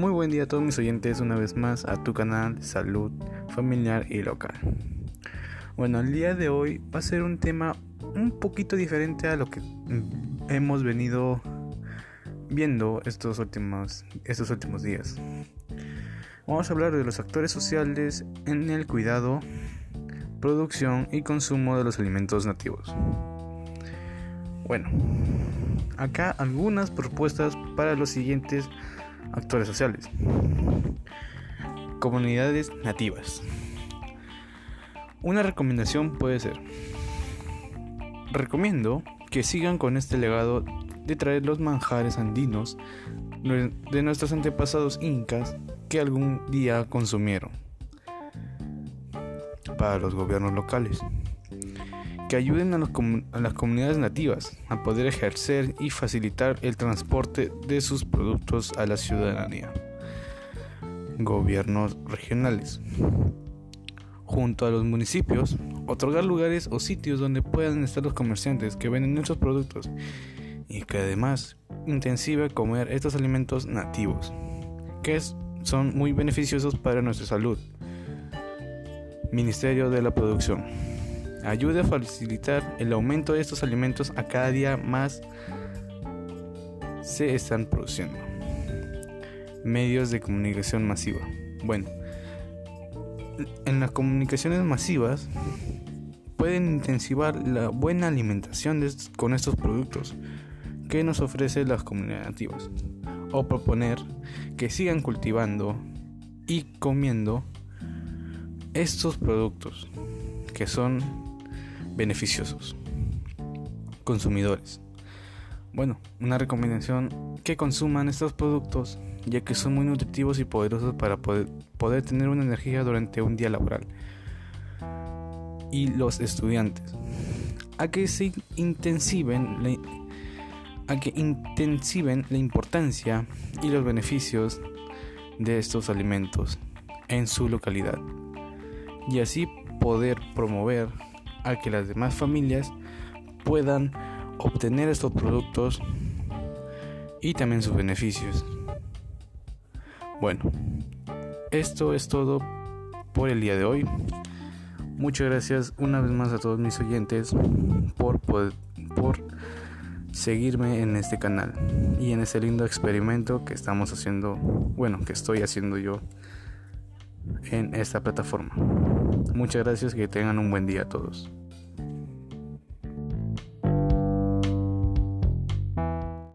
Muy buen día a todos mis oyentes una vez más a tu canal salud familiar y local. Bueno, el día de hoy va a ser un tema un poquito diferente a lo que hemos venido viendo estos últimos, estos últimos días. Vamos a hablar de los actores sociales en el cuidado, producción y consumo de los alimentos nativos. Bueno, acá algunas propuestas para los siguientes actores sociales. Comunidades nativas. Una recomendación puede ser, recomiendo que sigan con este legado de traer los manjares andinos de nuestros antepasados incas que algún día consumieron para los gobiernos locales que ayuden a, las comunidades nativas a poder ejercer y facilitar el transporte de sus productos a la ciudadanía. Gobiernos regionales. Junto a los municipios, otorgar lugares o sitios donde puedan estar los comerciantes que venden nuestros productos y que además intensive comer estos alimentos nativos, que son muy beneficiosos para nuestra salud. Ministerio de la Producción ayude a facilitar el aumento de estos alimentos a cada día más se están produciendo. Medios de comunicación masiva. Bueno, en las comunicaciones masivas pueden intensivar la buena alimentación con estos productos que nos ofrecen las comunidades nativas o proponer que sigan cultivando y comiendo estos productos que son beneficiosos. Consumidores. Bueno, una recomendación que consuman estos productos ya que son muy nutritivos y poderosos para poder, tener una energía durante un día laboral. Y los estudiantes. A que se intensiven a que intensiven la importancia y los beneficios de estos alimentos en su localidad y así poder promover a que las demás familias puedan obtener estos productos y también sus beneficios. Bueno, esto es todo por el día de hoy. Muchas gracias una vez más a todos mis oyentes por, por, por seguirme en este canal y en este lindo experimento que estamos haciendo, bueno, que estoy haciendo yo en esta plataforma. Muchas gracias, que tengan un buen día a todos.